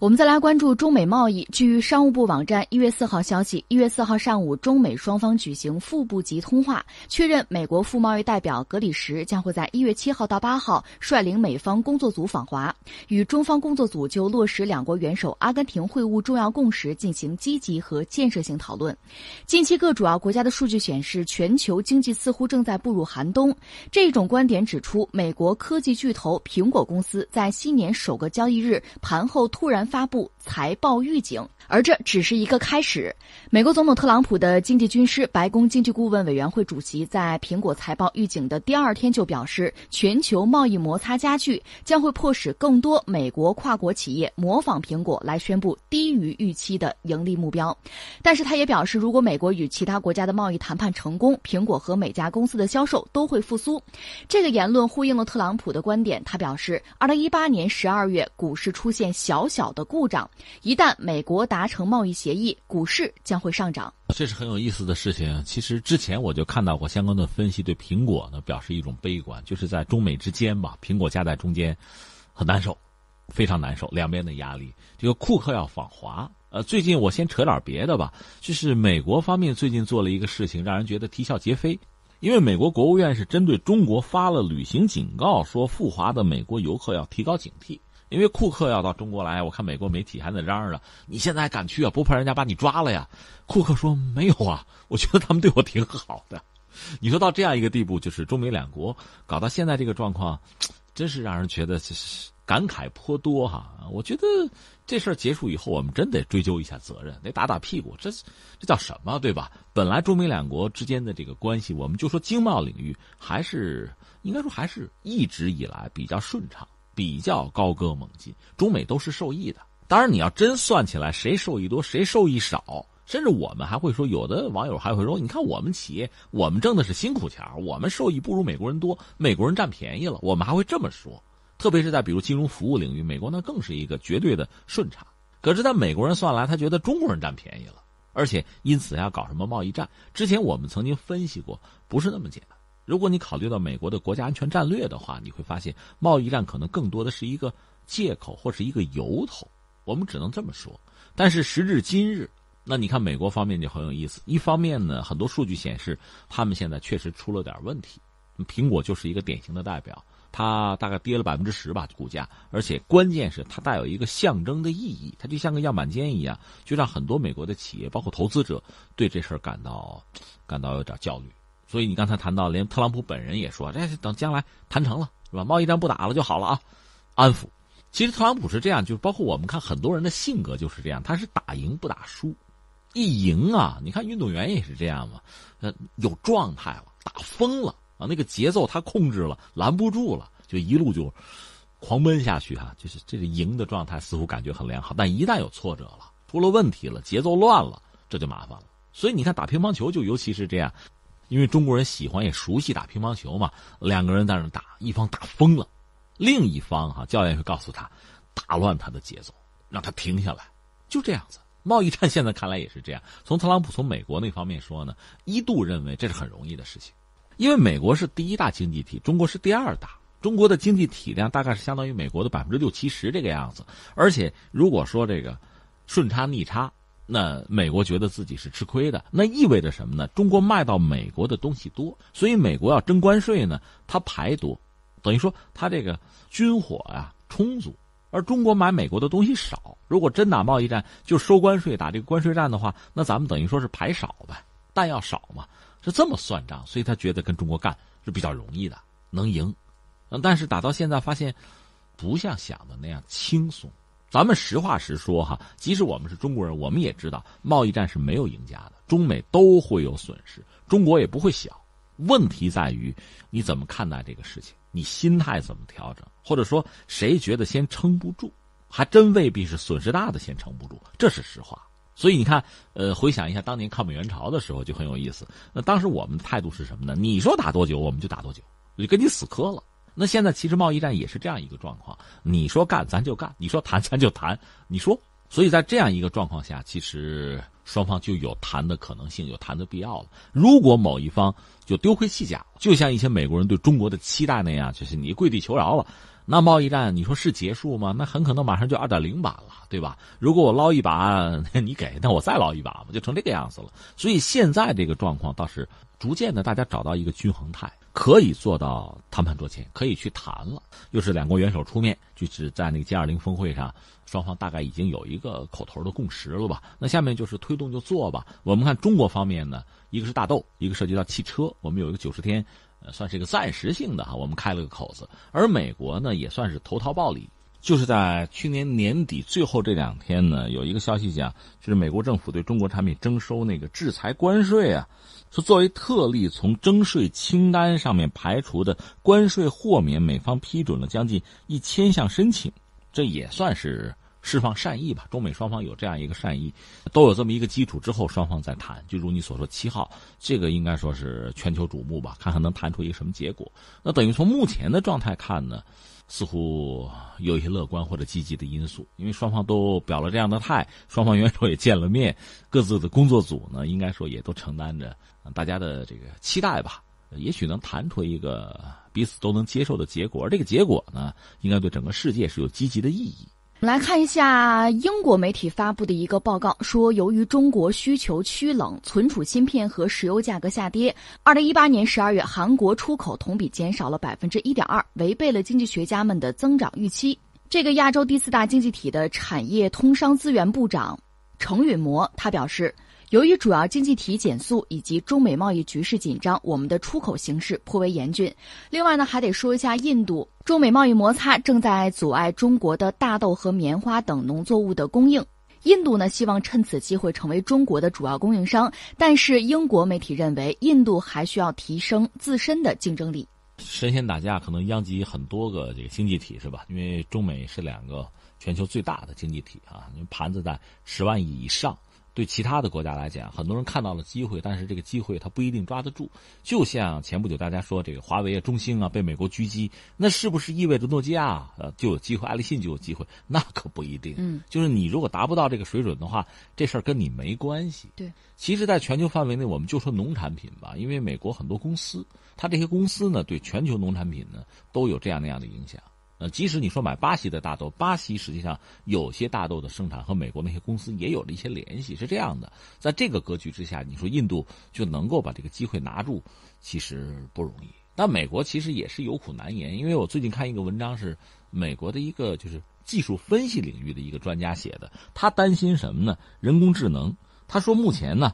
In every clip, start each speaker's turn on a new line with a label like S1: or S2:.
S1: 我们再来关注中美贸易。据商务部网站一月四号消息，一月四号上午，中美双方举行副部级通话，确认美国副贸易代表格里什将会在一月七号到八号率领美方工作组访华，与中方工作组就落实两国元首阿根廷会晤重要共识进行积极和建设性讨论。近期各主要国家的数据显示，全球经济似乎正在步入寒冬。这种观点指出，美国科技巨头苹果公司在新年首个交易日盘后突然。发布财报预警，而这只是一个开始。美国总统特朗普的经济军师、白宫经济顾问委员会主席在苹果财报预警的第二天就表示，全球贸易摩擦加剧将会迫使更多美国跨国企业模仿苹果来宣布低于预期的盈利目标。但是他也表示，如果美国与其他国家的贸易谈判成功，苹果和每家公司的销售都会复苏。这个言论呼应了特朗普的观点。他表示，二零一八年十二月股市出现小小的。的故障，一旦美国达成贸易协议，股市将会上涨。
S2: 这是很有意思的事情。其实之前我就看到过相关的分析，对苹果呢表示一种悲观，就是在中美之间吧，苹果夹在中间，很难受，非常难受，两边的压力。这个库克要访华，呃，最近我先扯点别的吧，就是美国方面最近做了一个事情，让人觉得啼笑皆非，因为美国国务院是针对中国发了旅行警告，说赴华的美国游客要提高警惕。因为库克要到中国来，我看美国媒体还在嚷嚷着：“你现在还敢去啊？不怕人家把你抓了呀？”库克说：“没有啊，我觉得他们对我挺好的。”你说到这样一个地步，就是中美两国搞到现在这个状况，真是让人觉得感慨颇多哈。我觉得这事儿结束以后，我们真得追究一下责任，得打打屁股。这这叫什么，对吧？本来中美两国之间的这个关系，我们就说经贸领域还是应该说还是一直以来比较顺畅。比较高歌猛进，中美都是受益的。当然，你要真算起来，谁受益多，谁受益少，甚至我们还会说，有的网友还会说，你看我们企业，我们挣的是辛苦钱我们受益不如美国人多，美国人占便宜了，我们还会这么说。特别是在比如金融服务领域，美国那更是一个绝对的顺差。可是，在美国人算来，他觉得中国人占便宜了，而且因此要搞什么贸易战。之前我们曾经分析过，不是那么简单。如果你考虑到美国的国家安全战略的话，你会发现贸易战可能更多的是一个借口或是一个由头，我们只能这么说。但是时至今日，那你看美国方面就很有意思。一方面呢，很多数据显示他们现在确实出了点问题，苹果就是一个典型的代表，它大概跌了百分之十吧股价，而且关键是它带有一个象征的意义，它就像个样板间一样，就让很多美国的企业包括投资者对这事儿感到感到有点焦虑。所以你刚才谈到，连特朗普本人也说，这等将来谈成了，是吧？贸易战不打了就好了啊，安抚。其实特朗普是这样，就包括我们看很多人的性格就是这样，他是打赢不打输，一赢啊，你看运动员也是这样嘛，呃，有状态了，打疯了啊，那个节奏他控制了，拦不住了，就一路就狂奔下去哈，就是这个赢的状态似乎感觉很良好，但一旦有挫折了，出了问题了，节奏乱了，这就麻烦了。所以你看打乒乓球就尤其是这样。因为中国人喜欢也熟悉打乒乓球嘛，两个人在那打，一方打疯了，另一方哈教练会告诉他，打乱他的节奏，让他停下来，就这样子。贸易战现在看来也是这样。从特朗普从美国那方面说呢，一度认为这是很容易的事情，因为美国是第一大经济体，中国是第二大，中国的经济体量大概是相当于美国的百分之六七十这个样子。而且如果说这个顺差逆差。那美国觉得自己是吃亏的，那意味着什么呢？中国卖到美国的东西多，所以美国要征关税呢，它排多，等于说它这个军火呀充足，而中国买美国的东西少。如果真打贸易战，就收关税，打这个关税战的话，那咱们等于说是排少呗，弹药少嘛，是这么算账，所以他觉得跟中国干是比较容易的，能赢。但是打到现在发现，不像想的那样轻松。咱们实话实说哈，即使我们是中国人，我们也知道贸易战是没有赢家的，中美都会有损失，中国也不会小。问题在于你怎么看待这个事情，你心态怎么调整，或者说谁觉得先撑不住，还真未必是损失大的先撑不住，这是实话。所以你看，呃，回想一下当年抗美援朝的时候就很有意思。那当时我们的态度是什么呢？你说打多久我们就打多久，就跟你死磕了。那现在其实贸易战也是这样一个状况，你说干咱就干，你说谈咱就谈，你说，所以在这样一个状况下，其实双方就有谈的可能性，有谈的必要了。如果某一方就丢盔弃甲，就像一些美国人对中国的期待那样，就是你跪地求饶了，那贸易战你说是结束吗？那很可能马上就二点零版了，对吧？如果我捞一把，你给，那我再捞一把嘛，就成这个样子了。所以现在这个状况倒是逐渐的，大家找到一个均衡态，可以做到谈判桌前，可以去谈了。又是两国元首出面，就是在那个 G 二零峰会上，双方大概已经有一个口头的共识了吧？那下面就是推动就做吧。我们看中国方面呢，一个是大豆，一个涉及到汽车，我们有一个九十天。算是一个暂时性的哈，我们开了个口子。而美国呢，也算是投桃报李，就是在去年年底最后这两天呢，有一个消息讲，就是美国政府对中国产品征收那个制裁关税啊，说作为特例从征税清单上面排除的关税豁免，美方批准了将近一千项申请，这也算是。释放善意吧，中美双方有这样一个善意，都有这么一个基础之后，双方再谈。就如你所说，七号这个应该说是全球瞩目吧，看看能谈出一个什么结果。那等于从目前的状态看呢，似乎有一些乐观或者积极的因素，因为双方都表了这样的态，双方元首也见了面，各自的工作组呢，应该说也都承担着大家的这个期待吧，也许能谈出一个彼此都能接受的结果。而这个结果呢，应该对整个世界是有积极的意义。
S1: 我们来看一下英国媒体发布的一个报告，说由于中国需求趋冷、存储芯片和石油价格下跌，二零一八年十二月韩国出口同比减少了百分之一点二，违背了经济学家们的增长预期。这个亚洲第四大经济体的产业通商资源部长程允模他表示。由于主要经济体减速以及中美贸易局势紧张，我们的出口形势颇为严峻。另外呢，还得说一下印度，中美贸易摩擦正在阻碍中国的大豆和棉花等农作物的供应。印度呢，希望趁此机会成为中国的主要供应商，但是英国媒体认为，印度还需要提升自身的竞争力。
S2: 神仙打架可能殃及很多个这个经济体，是吧？因为中美是两个全球最大的经济体啊，因为盘子在十万亿以上。对其他的国家来讲，很多人看到了机会，但是这个机会他不一定抓得住。就像前不久大家说这个华为啊、中兴啊被美国狙击，那是不是意味着诺基亚呃就有机会，爱立信就有机会？那可不一定。
S1: 嗯，
S2: 就是你如果达不到这个水准的话，这事儿跟你没关系。
S1: 对，
S2: 其实，在全球范围内，我们就说农产品吧，因为美国很多公司，它这些公司呢，对全球农产品呢都有这样那样的影响。呃，即使你说买巴西的大豆，巴西实际上有些大豆的生产和美国那些公司也有了一些联系，是这样的。在这个格局之下，你说印度就能够把这个机会拿住，其实不容易。但美国其实也是有苦难言，因为我最近看一个文章，是美国的一个就是技术分析领域的一个专家写的，他担心什么呢？人工智能。他说目前呢。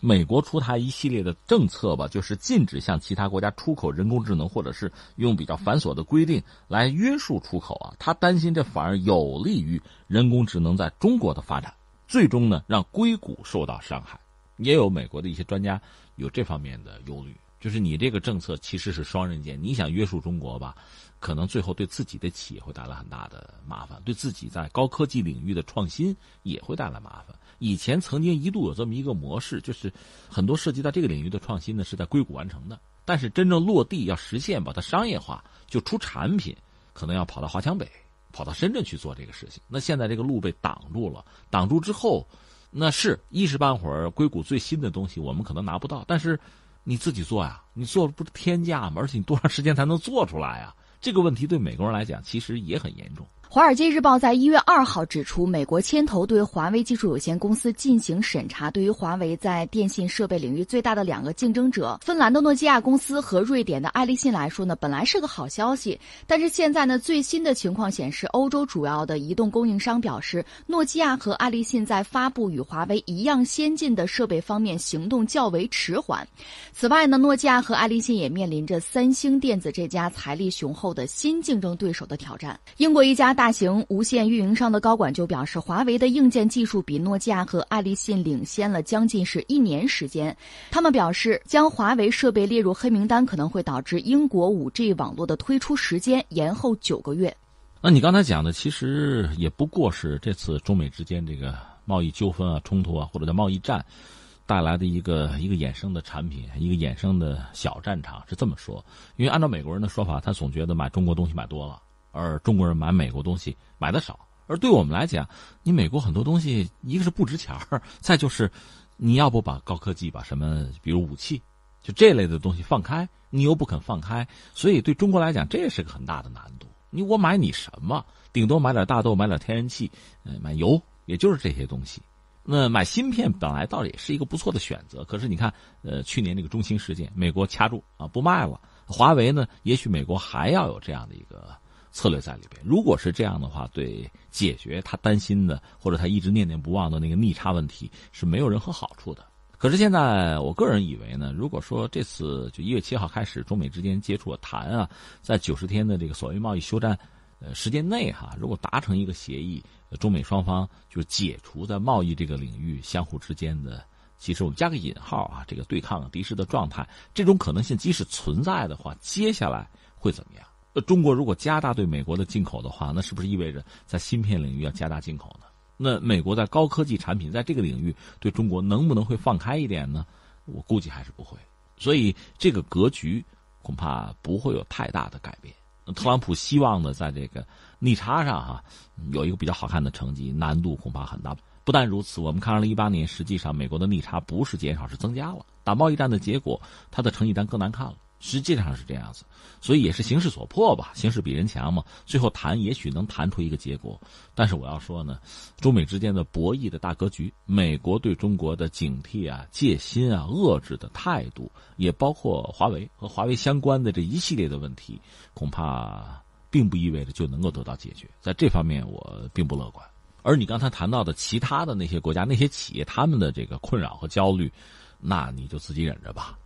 S2: 美国出台一系列的政策吧，就是禁止向其他国家出口人工智能，或者是用比较繁琐的规定来约束出口啊。他担心这反而有利于人工智能在中国的发展，最终呢让硅谷受到伤害。也有美国的一些专家有这方面的忧虑，就是你这个政策其实是双刃剑，你想约束中国吧，可能最后对自己的企业会带来很大的麻烦，对自己在高科技领域的创新也会带来麻烦。以前曾经一度有这么一个模式，就是很多涉及到这个领域的创新呢是在硅谷完成的，但是真正落地要实现把它商业化，就出产品，可能要跑到华强北，跑到深圳去做这个事情。那现在这个路被挡住了，挡住之后，那是一时半会儿硅谷最新的东西我们可能拿不到，但是你自己做呀，你做不是天价吗？而且你多长时间才能做出来呀？这个问题对美国人来讲其实也很严重。
S1: 《华尔街日报》在一月二号指出，美国牵头对华为技术有限公司进行审查。对于华为在电信设备领域最大的两个竞争者——芬兰的诺基亚公司和瑞典的爱立信来说呢，本来是个好消息。但是现在呢，最新的情况显示，欧洲主要的移动供应商表示，诺基亚和爱立信在发布与华为一样先进的设备方面行动较为迟缓。此外呢，诺基亚和爱立信也面临着三星电子这家财力雄厚的新竞争对手的挑战。英国一家。大型无线运营商的高管就表示，华为的硬件技术比诺基亚和爱立信领先了将近是一年时间。他们表示，将华为设备列入黑名单可能会导致英国 5G 网络的推出时间延后九个月。
S2: 那你刚才讲的，其实也不过是这次中美之间这个贸易纠纷啊、冲突啊，或者叫贸易战带来的一个一个衍生的产品，一个衍生的小战场，是这么说。因为按照美国人的说法，他总觉得买中国东西买多了。而中国人买美国东西买的少，而对我们来讲，你美国很多东西，一个是不值钱儿，再就是你要不把高科技，把什么，比如武器，就这类的东西放开，你又不肯放开，所以对中国来讲，这也是个很大的难度。你我买你什么？顶多买点大豆，买点天然气，呃，买油，也就是这些东西。那买芯片本来倒也是一个不错的选择，可是你看，呃，去年那个中兴事件，美国掐住啊不卖了，华为呢，也许美国还要有这样的一个策略在里边。如果是这样的话，对解决他担心的或者他一直念念不忘的那个逆差问题是没有任何好处的。可是现在，我个人以为呢，如果说这次就一月七号开始，中美之间接触了谈啊，在九十天的这个所谓贸易休战，呃，时间内哈，如果达成一个协议，中美双方就解除在贸易这个领域相互之间的，其实我们加个引号啊，这个对抗敌视的状态，这种可能性即使存在的话，接下来会怎么样？呃，中国如果加大对美国的进口的话，那是不是意味着在芯片领域要加大进口呢？那美国在高科技产品在这个领域对中国能不能会放开一点呢？我估计还是不会，所以这个格局恐怕不会有太大的改变。特朗普希望的在这个逆差上哈有一个比较好看的成绩，难度恐怕很大。不但如此，我们看二零一八年，实际上美国的逆差不是减少，是增加了。打贸易战的结果，它的成绩单更难看了。实际上是这样子，所以也是形势所迫吧，形势比人强嘛。最后谈也许能谈出一个结果，但是我要说呢，中美之间的博弈的大格局，美国对中国的警惕啊、戒心啊、遏制的态度，也包括华为和华为相关的这一系列的问题，恐怕并不意味着就能够得到解决。在这方面，我并不乐观。而你刚才谈到的其他的那些国家、那些企业，他们的这个困扰和焦虑，那你就自己忍着吧。